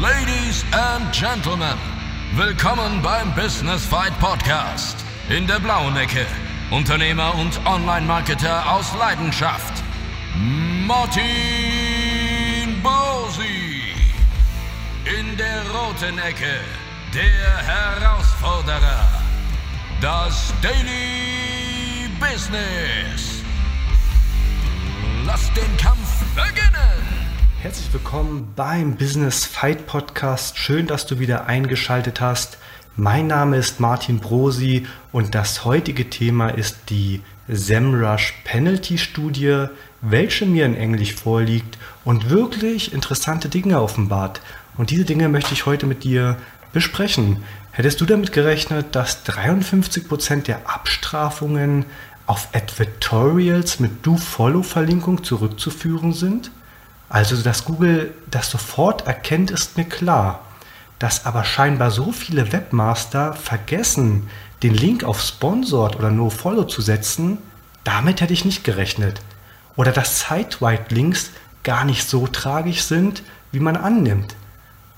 Ladies and Gentlemen, willkommen beim Business Fight Podcast. In der blauen Ecke, Unternehmer und Online-Marketer aus Leidenschaft, Martin Bosi. In der roten Ecke, der Herausforderer, das Daily Business. Lass den Kampf beginnen! Herzlich willkommen beim Business Fight Podcast. Schön, dass du wieder eingeschaltet hast. Mein Name ist Martin Brosi und das heutige Thema ist die SEMrush Penalty Studie, welche mir in Englisch vorliegt und wirklich interessante Dinge offenbart. Und diese Dinge möchte ich heute mit dir besprechen. Hättest du damit gerechnet, dass 53% der Abstrafungen auf Advertorials mit Do-Follow-Verlinkung zurückzuführen sind? Also, dass Google das sofort erkennt, ist mir klar. Dass aber scheinbar so viele Webmaster vergessen, den Link auf Sponsored oder NoFollow zu setzen, damit hätte ich nicht gerechnet. Oder dass Site-Wide-Links gar nicht so tragisch sind, wie man annimmt.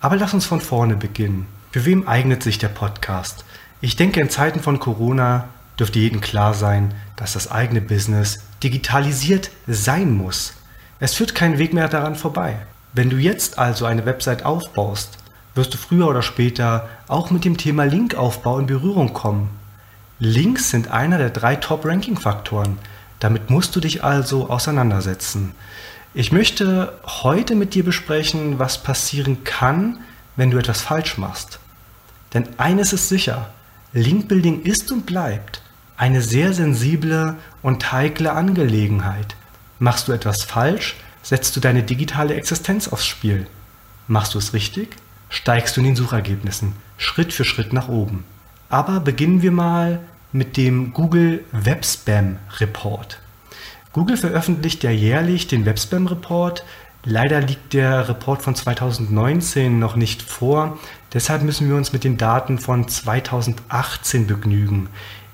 Aber lass uns von vorne beginnen. Für wem eignet sich der Podcast? Ich denke, in Zeiten von Corona dürfte jedem klar sein, dass das eigene Business digitalisiert sein muss. Es führt kein Weg mehr daran vorbei. Wenn du jetzt also eine Website aufbaust, wirst du früher oder später auch mit dem Thema Linkaufbau in Berührung kommen. Links sind einer der drei Top-Ranking-Faktoren. Damit musst du dich also auseinandersetzen. Ich möchte heute mit dir besprechen, was passieren kann, wenn du etwas falsch machst. Denn eines ist sicher, Linkbuilding ist und bleibt eine sehr sensible und heikle Angelegenheit. Machst du etwas falsch, setzt du deine digitale Existenz aufs Spiel. Machst du es richtig, steigst du in den Suchergebnissen Schritt für Schritt nach oben. Aber beginnen wir mal mit dem Google Web Spam Report. Google veröffentlicht ja jährlich den Web Spam Report. Leider liegt der Report von 2019 noch nicht vor. Deshalb müssen wir uns mit den Daten von 2018 begnügen.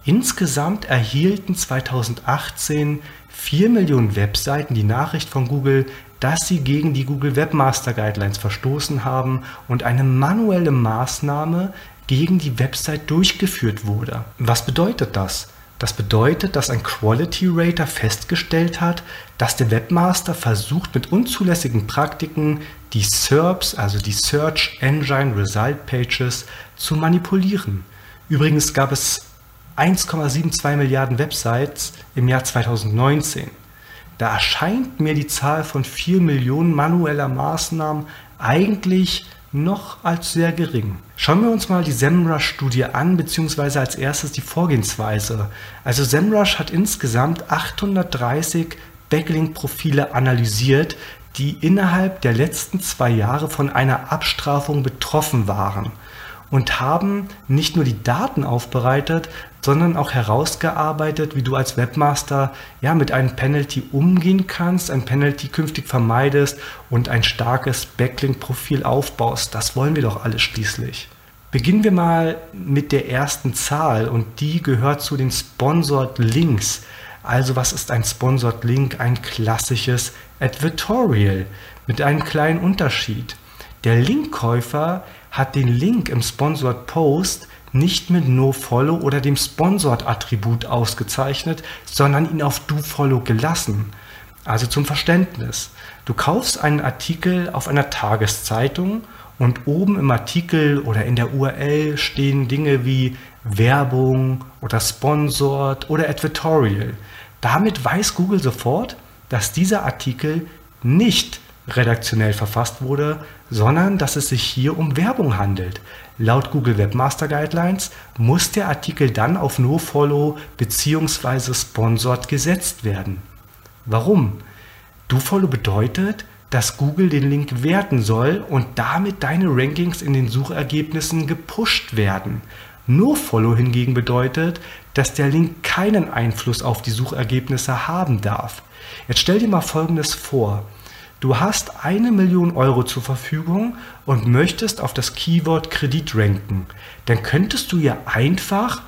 Insgesamt erhielten 2018 4 Millionen Webseiten die Nachricht von Google, dass sie gegen die Google Webmaster Guidelines verstoßen haben und eine manuelle Maßnahme gegen die Website durchgeführt wurde. Was bedeutet das? Das bedeutet, dass ein Quality Rater festgestellt hat, dass der Webmaster versucht, mit unzulässigen Praktiken die SERPs, also die Search Engine Result Pages, zu manipulieren. Übrigens gab es 1,72 Milliarden Websites im Jahr 2019. Da erscheint mir die Zahl von 4 Millionen manueller Maßnahmen eigentlich noch als sehr gering. Schauen wir uns mal die SEMrush-Studie an, beziehungsweise als erstes die Vorgehensweise. Also SEMrush hat insgesamt 830 Backlink-Profile analysiert, die innerhalb der letzten zwei Jahre von einer Abstrafung betroffen waren und haben nicht nur die Daten aufbereitet, sondern auch herausgearbeitet, wie du als Webmaster ja mit einem Penalty umgehen kannst, ein Penalty künftig vermeidest und ein starkes Backlink-Profil aufbaust. Das wollen wir doch alle schließlich. Beginnen wir mal mit der ersten Zahl und die gehört zu den Sponsored Links. Also was ist ein Sponsored Link? Ein klassisches Advertorial mit einem kleinen Unterschied. Der Linkkäufer hat den Link im Sponsored Post nicht mit NoFollow oder dem Sponsored-Attribut ausgezeichnet, sondern ihn auf DoFollow gelassen. Also zum Verständnis. Du kaufst einen Artikel auf einer Tageszeitung und oben im Artikel oder in der URL stehen Dinge wie Werbung oder Sponsored oder Advertorial. Damit weiß Google sofort, dass dieser Artikel nicht redaktionell verfasst wurde, sondern dass es sich hier um Werbung handelt. Laut Google Webmaster Guidelines muss der Artikel dann auf NoFollow bzw. Sponsored gesetzt werden. Warum? DoFollow bedeutet, dass Google den Link werten soll und damit deine Rankings in den Suchergebnissen gepusht werden. NoFollow hingegen bedeutet, dass der Link keinen Einfluss auf die Suchergebnisse haben darf. Jetzt stell dir mal Folgendes vor. Du hast eine Million Euro zur Verfügung und möchtest auf das Keyword Kredit ranken. Dann könntest du ja einfach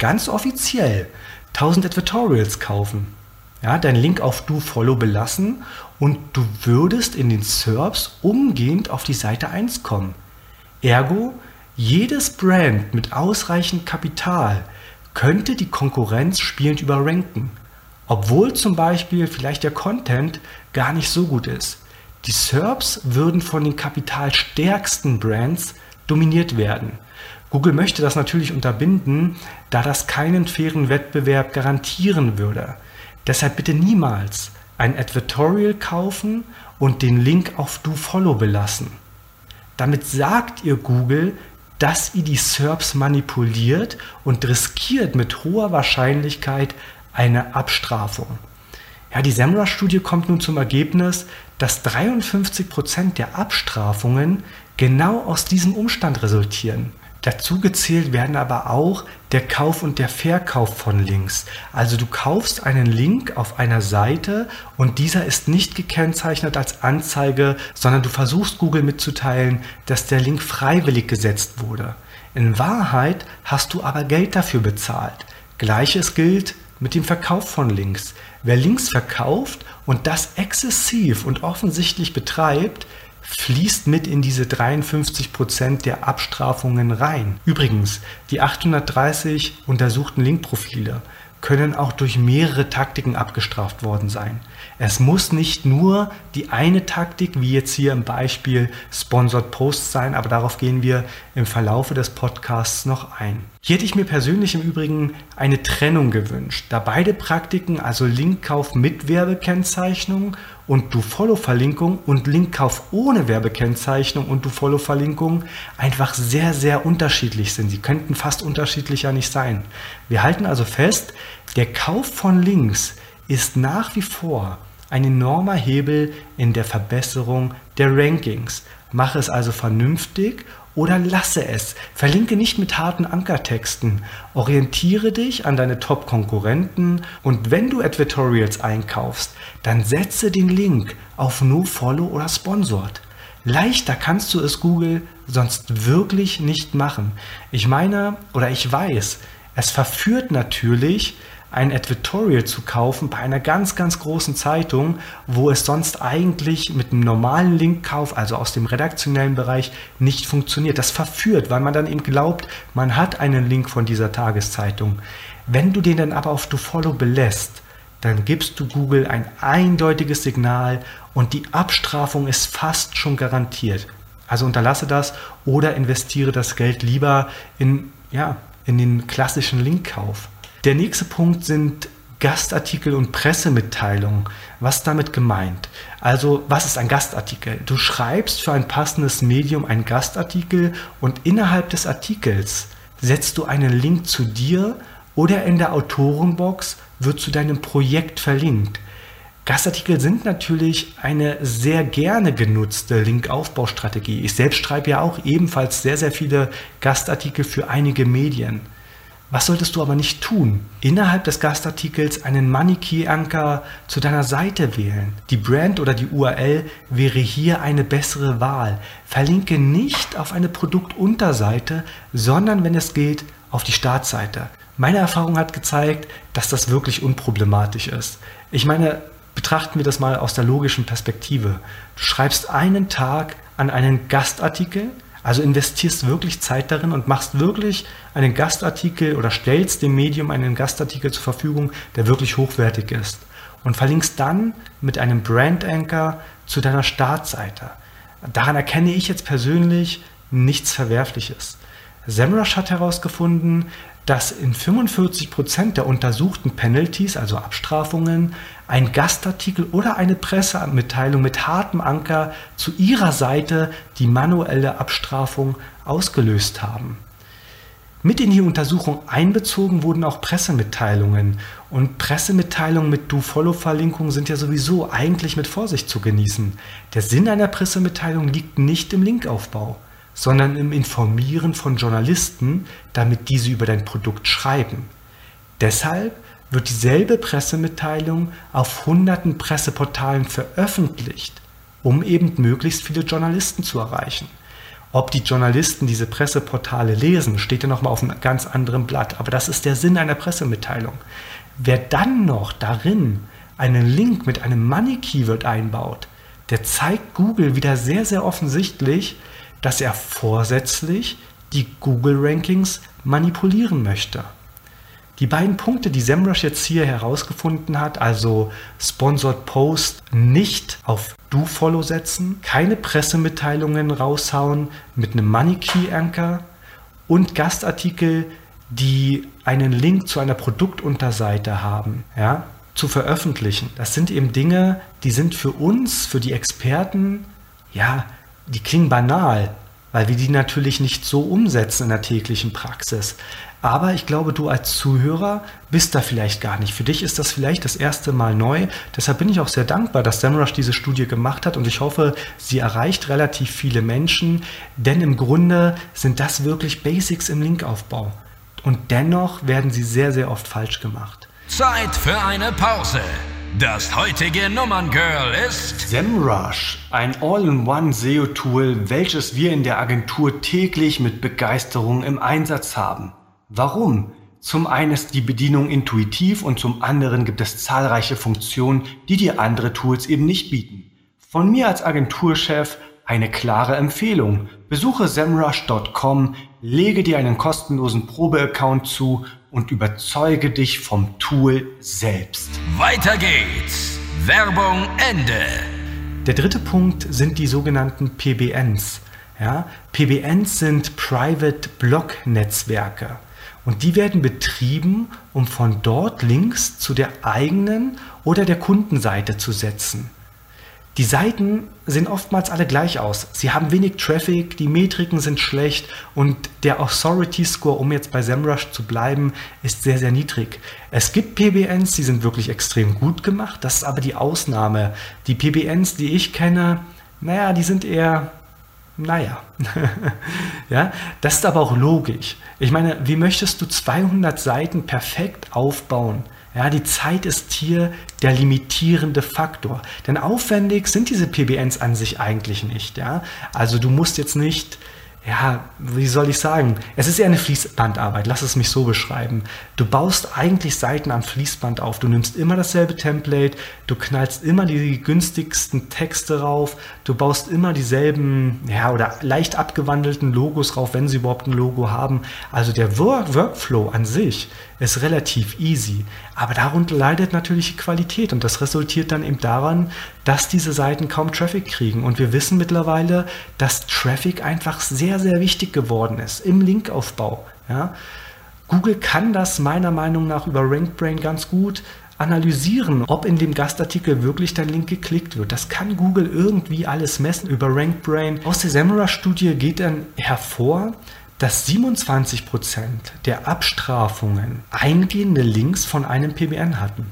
ganz offiziell 1000 Advertorials kaufen. ja, deinen Link auf DoFollow belassen und du würdest in den SERPs umgehend auf die Seite 1 kommen. Ergo, jedes Brand mit ausreichend Kapital könnte die Konkurrenz spielend überranken, obwohl zum Beispiel vielleicht der Content gar nicht so gut ist. Die SERPs würden von den kapitalstärksten Brands dominiert werden. Google möchte das natürlich unterbinden, da das keinen fairen Wettbewerb garantieren würde. Deshalb bitte niemals ein Advertorial kaufen und den Link auf DoFollow belassen. Damit sagt ihr Google, dass ihr die SERPs manipuliert und riskiert mit hoher Wahrscheinlichkeit eine Abstrafung. Ja, die SEMrush-Studie kommt nun zum Ergebnis, dass 53% der Abstrafungen genau aus diesem Umstand resultieren. Dazu gezählt werden aber auch der Kauf und der Verkauf von Links. Also du kaufst einen Link auf einer Seite und dieser ist nicht gekennzeichnet als Anzeige, sondern du versuchst Google mitzuteilen, dass der Link freiwillig gesetzt wurde. In Wahrheit hast du aber Geld dafür bezahlt. Gleiches gilt mit dem Verkauf von Links. Wer Links verkauft und das exzessiv und offensichtlich betreibt, fließt mit in diese 53 Prozent der Abstrafungen rein. Übrigens, die 830 untersuchten Linkprofile können auch durch mehrere Taktiken abgestraft worden sein. Es muss nicht nur die eine Taktik, wie jetzt hier im Beispiel Sponsored Posts sein, aber darauf gehen wir im Verlaufe des Podcasts noch ein. Hier hätte ich mir persönlich im Übrigen eine Trennung gewünscht, da beide Praktiken, also Linkkauf mit Werbekennzeichnung und Do-Follow-Verlinkung und Linkkauf ohne Werbekennzeichnung und Do-Follow-Verlinkung einfach sehr, sehr unterschiedlich sind. Sie könnten fast unterschiedlicher nicht sein. Wir halten also fest, der Kauf von Links ist nach wie vor ein enormer Hebel in der Verbesserung der Rankings. Mache es also vernünftig oder lasse es. Verlinke nicht mit harten Ankertexten. Orientiere dich an deine Top-Konkurrenten und wenn du Advertorials einkaufst, dann setze den Link auf No-Follow oder Sponsored. Leichter kannst du es Google sonst wirklich nicht machen. Ich meine oder ich weiß, es verführt natürlich, ein Advertorial zu kaufen bei einer ganz, ganz großen Zeitung, wo es sonst eigentlich mit einem normalen Linkkauf, also aus dem redaktionellen Bereich, nicht funktioniert. Das verführt, weil man dann eben glaubt, man hat einen Link von dieser Tageszeitung. Wenn du den dann aber auf DoFollow belässt, dann gibst du Google ein eindeutiges Signal und die Abstrafung ist fast schon garantiert. Also unterlasse das oder investiere das Geld lieber in, ja, in den klassischen Linkkauf. Der nächste Punkt sind Gastartikel und Pressemitteilungen. Was damit gemeint? Also, was ist ein Gastartikel? Du schreibst für ein passendes Medium einen Gastartikel und innerhalb des Artikels setzt du einen Link zu dir oder in der Autorenbox wird zu deinem Projekt verlinkt. Gastartikel sind natürlich eine sehr gerne genutzte Linkaufbaustrategie. Ich selbst schreibe ja auch ebenfalls sehr, sehr viele Gastartikel für einige Medien. Was solltest du aber nicht tun? Innerhalb des Gastartikels einen Money Key Anker zu deiner Seite wählen. Die Brand oder die URL wäre hier eine bessere Wahl. Verlinke nicht auf eine Produktunterseite, sondern wenn es geht, auf die Startseite. Meine Erfahrung hat gezeigt, dass das wirklich unproblematisch ist. Ich meine, betrachten wir das mal aus der logischen Perspektive. Du schreibst einen Tag an einen Gastartikel, also investierst wirklich Zeit darin und machst wirklich einen Gastartikel oder stellst dem Medium einen Gastartikel zur Verfügung, der wirklich hochwertig ist. Und verlinkst dann mit einem Brand Anchor zu deiner Startseite. Daran erkenne ich jetzt persönlich nichts Verwerfliches. SEMrush hat herausgefunden, dass in 45% der untersuchten Penalties, also Abstrafungen, ein Gastartikel oder eine Pressemitteilung mit hartem Anker zu ihrer Seite die manuelle Abstrafung ausgelöst haben. Mit in die Untersuchung einbezogen wurden auch Pressemitteilungen. Und Pressemitteilungen mit Do-Follow-Verlinkung sind ja sowieso eigentlich mit Vorsicht zu genießen. Der Sinn einer Pressemitteilung liegt nicht im Linkaufbau sondern im Informieren von Journalisten, damit diese über dein Produkt schreiben. Deshalb wird dieselbe Pressemitteilung auf hunderten Presseportalen veröffentlicht, um eben möglichst viele Journalisten zu erreichen. Ob die Journalisten diese Presseportale lesen, steht ja nochmal auf einem ganz anderen Blatt. Aber das ist der Sinn einer Pressemitteilung. Wer dann noch darin einen Link mit einem Money Keyword einbaut, der zeigt Google wieder sehr, sehr offensichtlich, dass er vorsätzlich die Google Rankings manipulieren möchte. Die beiden Punkte, die SEMrush jetzt hier herausgefunden hat, also Sponsored Post nicht auf Do-Follow setzen, keine Pressemitteilungen raushauen mit einem Money Key Anchor und Gastartikel, die einen Link zu einer Produktunterseite haben, ja, zu veröffentlichen. Das sind eben Dinge, die sind für uns, für die Experten, ja, die klingen banal, weil wir die natürlich nicht so umsetzen in der täglichen Praxis. Aber ich glaube, du als Zuhörer bist da vielleicht gar nicht. Für dich ist das vielleicht das erste Mal neu. Deshalb bin ich auch sehr dankbar, dass SEMrush diese Studie gemacht hat und ich hoffe, sie erreicht relativ viele Menschen, denn im Grunde sind das wirklich Basics im Linkaufbau. Und dennoch werden sie sehr, sehr oft falsch gemacht. Zeit für eine Pause. Das heutige Nummerngirl ist SEMrush, ein All-in-One SEO-Tool, welches wir in der Agentur täglich mit Begeisterung im Einsatz haben. Warum? Zum einen ist die Bedienung intuitiv und zum anderen gibt es zahlreiche Funktionen, die dir andere Tools eben nicht bieten. Von mir als Agenturchef eine klare Empfehlung. Besuche semrush.com, lege dir einen kostenlosen Probeaccount zu und überzeuge dich vom Tool selbst. Weiter geht's. Werbung Ende. Der dritte Punkt sind die sogenannten PBNs. Ja, PBNs sind Private Block Netzwerke. Und die werden betrieben, um von dort Links zu der eigenen oder der Kundenseite zu setzen. Die Seiten sehen oftmals alle gleich aus. Sie haben wenig Traffic, die Metriken sind schlecht und der Authority Score, um jetzt bei SEMrush zu bleiben, ist sehr, sehr niedrig. Es gibt PBNs, die sind wirklich extrem gut gemacht, das ist aber die Ausnahme. Die PBNs, die ich kenne, naja, die sind eher naja, ja, das ist aber auch logisch. Ich meine, wie möchtest du 200 Seiten perfekt aufbauen? Ja, die Zeit ist hier der limitierende Faktor. Denn aufwendig sind diese PBNs an sich eigentlich nicht. Ja? Also du musst jetzt nicht ja, wie soll ich sagen? Es ist eher eine Fließbandarbeit, lass es mich so beschreiben. Du baust eigentlich Seiten am Fließband auf. Du nimmst immer dasselbe Template, du knallst immer die günstigsten Texte rauf, du baust immer dieselben, ja, oder leicht abgewandelten Logos rauf, wenn sie überhaupt ein Logo haben. Also der Work Workflow an sich ist relativ easy. Aber darunter leidet natürlich die Qualität und das resultiert dann eben daran, dass diese Seiten kaum Traffic kriegen. Und wir wissen mittlerweile, dass Traffic einfach sehr, sehr wichtig geworden ist im Linkaufbau. Ja? Google kann das meiner Meinung nach über RankBrain ganz gut analysieren, ob in dem Gastartikel wirklich dein Link geklickt wird. Das kann Google irgendwie alles messen über RankBrain. Aus der SEMrush-Studie geht dann hervor, dass 27% der Abstrafungen eingehende Links von einem PBN hatten.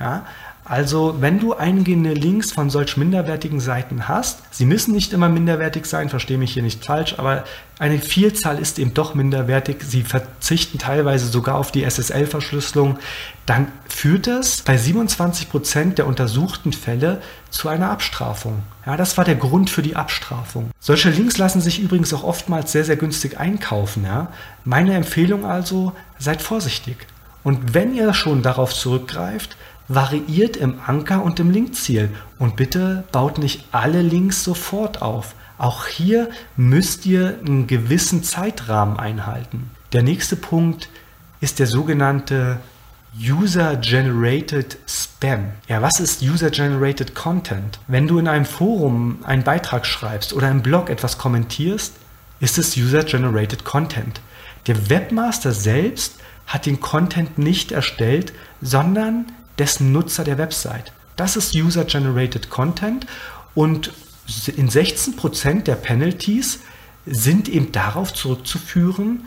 Ja? Also, wenn du eingehende Links von solch minderwertigen Seiten hast, sie müssen nicht immer minderwertig sein, verstehe mich hier nicht falsch, aber eine Vielzahl ist eben doch minderwertig, sie verzichten teilweise sogar auf die SSL-Verschlüsselung, dann führt das bei 27% der untersuchten Fälle zu einer Abstrafung. Ja, das war der Grund für die Abstrafung. Solche Links lassen sich übrigens auch oftmals sehr, sehr günstig einkaufen. Ja? Meine Empfehlung also, seid vorsichtig. Und wenn ihr schon darauf zurückgreift, variiert im Anker und im Linkziel. Und bitte baut nicht alle Links sofort auf. Auch hier müsst ihr einen gewissen Zeitrahmen einhalten. Der nächste Punkt ist der sogenannte User-Generated Spam. Ja, was ist User-Generated Content? Wenn du in einem Forum einen Beitrag schreibst oder im Blog etwas kommentierst, ist es User-Generated Content. Der Webmaster selbst hat den Content nicht erstellt, sondern dessen Nutzer der Website. Das ist User-Generated Content und in 16% der Penalties sind eben darauf zurückzuführen,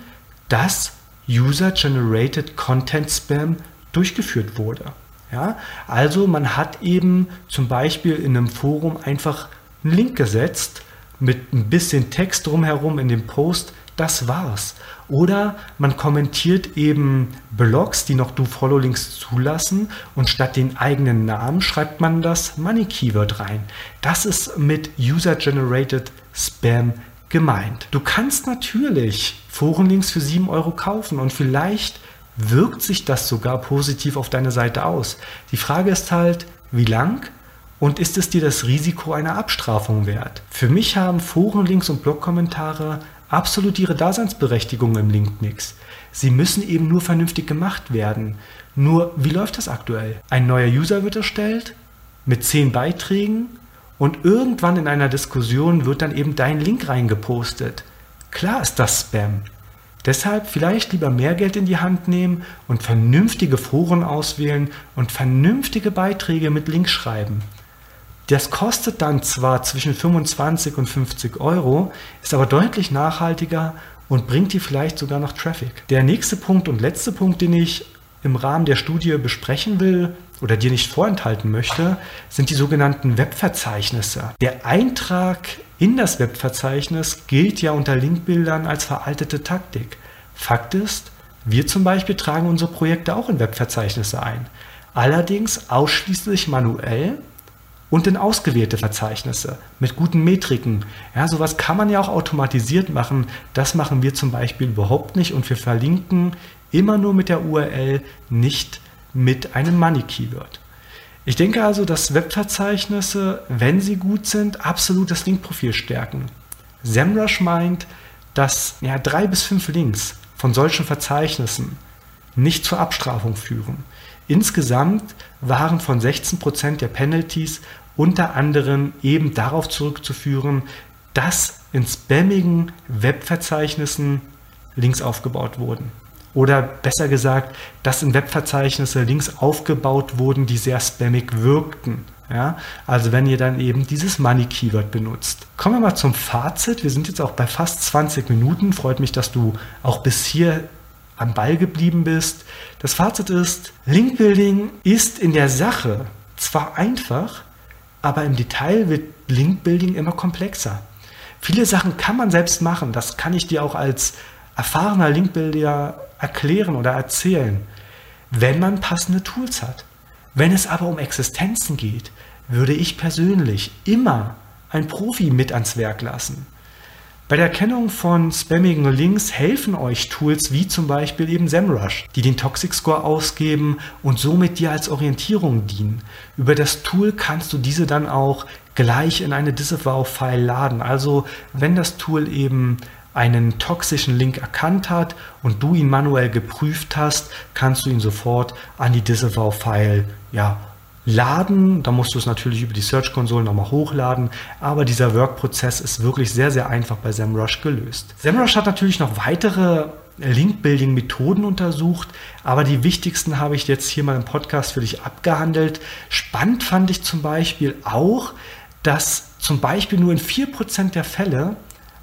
dass User-Generated Content Spam durchgeführt wurde. Ja, also man hat eben zum Beispiel in einem Forum einfach einen Link gesetzt mit ein bisschen Text drumherum in dem Post, das war's. Oder man kommentiert eben Blogs, die noch Do-Follow-Links zulassen und statt den eigenen Namen schreibt man das Money-Keyword rein. Das ist mit User-Generated Spam gemeint. Du kannst natürlich Forenlinks für 7 Euro kaufen und vielleicht wirkt sich das sogar positiv auf deine Seite aus. Die Frage ist halt, wie lang und ist es dir das Risiko einer Abstrafung wert? Für mich haben Forenlinks und Blogkommentare absolut ihre Daseinsberechtigung im Linkmix. Sie müssen eben nur vernünftig gemacht werden. Nur, wie läuft das aktuell? Ein neuer User wird erstellt mit zehn Beiträgen und irgendwann in einer Diskussion wird dann eben dein Link reingepostet. Klar ist das Spam. Deshalb vielleicht lieber mehr Geld in die Hand nehmen und vernünftige Foren auswählen und vernünftige Beiträge mit Links schreiben. Das kostet dann zwar zwischen 25 und 50 Euro, ist aber deutlich nachhaltiger und bringt dir vielleicht sogar noch Traffic. Der nächste Punkt und letzte Punkt, den ich im Rahmen der Studie besprechen will oder dir nicht vorenthalten möchte, sind die sogenannten Webverzeichnisse. Der Eintrag in das Webverzeichnis gilt ja unter Linkbildern als veraltete Taktik. Fakt ist, wir zum Beispiel tragen unsere Projekte auch in Webverzeichnisse ein. Allerdings ausschließlich manuell und in ausgewählte Verzeichnisse mit guten Metriken. Ja, sowas kann man ja auch automatisiert machen. Das machen wir zum Beispiel überhaupt nicht und wir verlinken immer nur mit der URL, nicht mit einem Money Keyword. Ich denke also, dass Webverzeichnisse, wenn sie gut sind, absolut das Linkprofil stärken. SEMrush meint, dass ja, drei bis fünf Links von solchen Verzeichnissen nicht zur Abstrafung führen. Insgesamt waren von 16% der Penalties unter anderem eben darauf zurückzuführen, dass in spammigen Webverzeichnissen Links aufgebaut wurden. Oder besser gesagt, dass in Webverzeichnisse Links aufgebaut wurden, die sehr spammig wirkten. Ja, also wenn ihr dann eben dieses Money Keyword benutzt. Kommen wir mal zum Fazit. Wir sind jetzt auch bei fast 20 Minuten. Freut mich, dass du auch bis hier am Ball geblieben bist. Das Fazit ist, Linkbuilding ist in der Sache zwar einfach, aber im Detail wird Linkbuilding immer komplexer. Viele Sachen kann man selbst machen, das kann ich dir auch als erfahrener Linkbuilder erklären oder erzählen, wenn man passende Tools hat. Wenn es aber um Existenzen geht, würde ich persönlich immer ein Profi mit ans Werk lassen. Bei der Erkennung von spammigen Links helfen euch Tools wie zum Beispiel eben SEMrush, die den Toxic Score ausgeben und somit dir als Orientierung dienen. Über das Tool kannst du diese dann auch gleich in eine Disavow-File laden. Also wenn das Tool eben einen toxischen Link erkannt hat und du ihn manuell geprüft hast, kannst du ihn sofort an die Disavow-File ja, laden. Da musst du es natürlich über die Search Console nochmal hochladen, aber dieser Workprozess ist wirklich sehr, sehr einfach bei SEMrush gelöst. SEMrush hat natürlich noch weitere Link-Building-Methoden untersucht, aber die wichtigsten habe ich jetzt hier mal im Podcast für dich abgehandelt. Spannend fand ich zum Beispiel auch, dass zum Beispiel nur in 4% der Fälle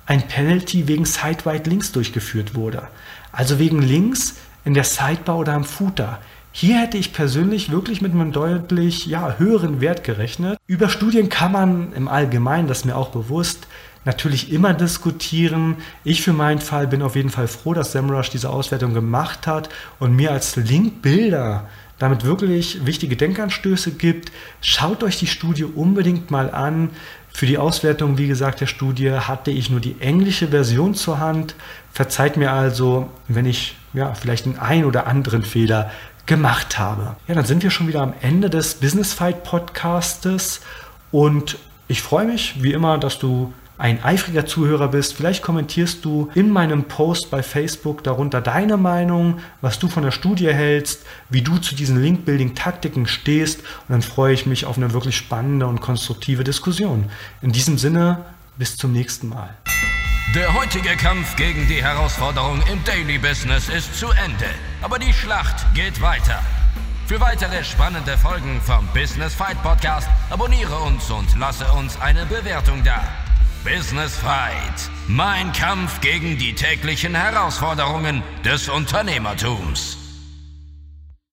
ein Penalty wegen Sidewide Links durchgeführt wurde. Also wegen Links in der Sidebar oder am Footer. Hier hätte ich persönlich wirklich mit einem deutlich ja, höheren Wert gerechnet. Über Studien kann man im Allgemeinen, das ist mir auch bewusst, natürlich immer diskutieren. Ich für meinen Fall bin auf jeden Fall froh, dass SEMrush diese Auswertung gemacht hat und mir als Linkbilder damit wirklich wichtige Denkanstöße gibt. Schaut euch die Studie unbedingt mal an. Für die Auswertung, wie gesagt, der Studie hatte ich nur die englische Version zur Hand. Verzeiht mir also, wenn ich ja, vielleicht einen ein oder anderen Fehler gemacht habe. Ja, dann sind wir schon wieder am Ende des Business Fight Podcastes und ich freue mich wie immer, dass du ein eifriger Zuhörer bist. Vielleicht kommentierst du in meinem Post bei Facebook darunter deine Meinung, was du von der Studie hältst, wie du zu diesen Link-Building-Taktiken stehst und dann freue ich mich auf eine wirklich spannende und konstruktive Diskussion. In diesem Sinne, bis zum nächsten Mal. Der heutige Kampf gegen die Herausforderung im Daily Business ist zu Ende, aber die Schlacht geht weiter. Für weitere spannende Folgen vom Business Fight Podcast abonniere uns und lasse uns eine Bewertung da. Business Fight, mein Kampf gegen die täglichen Herausforderungen des Unternehmertums.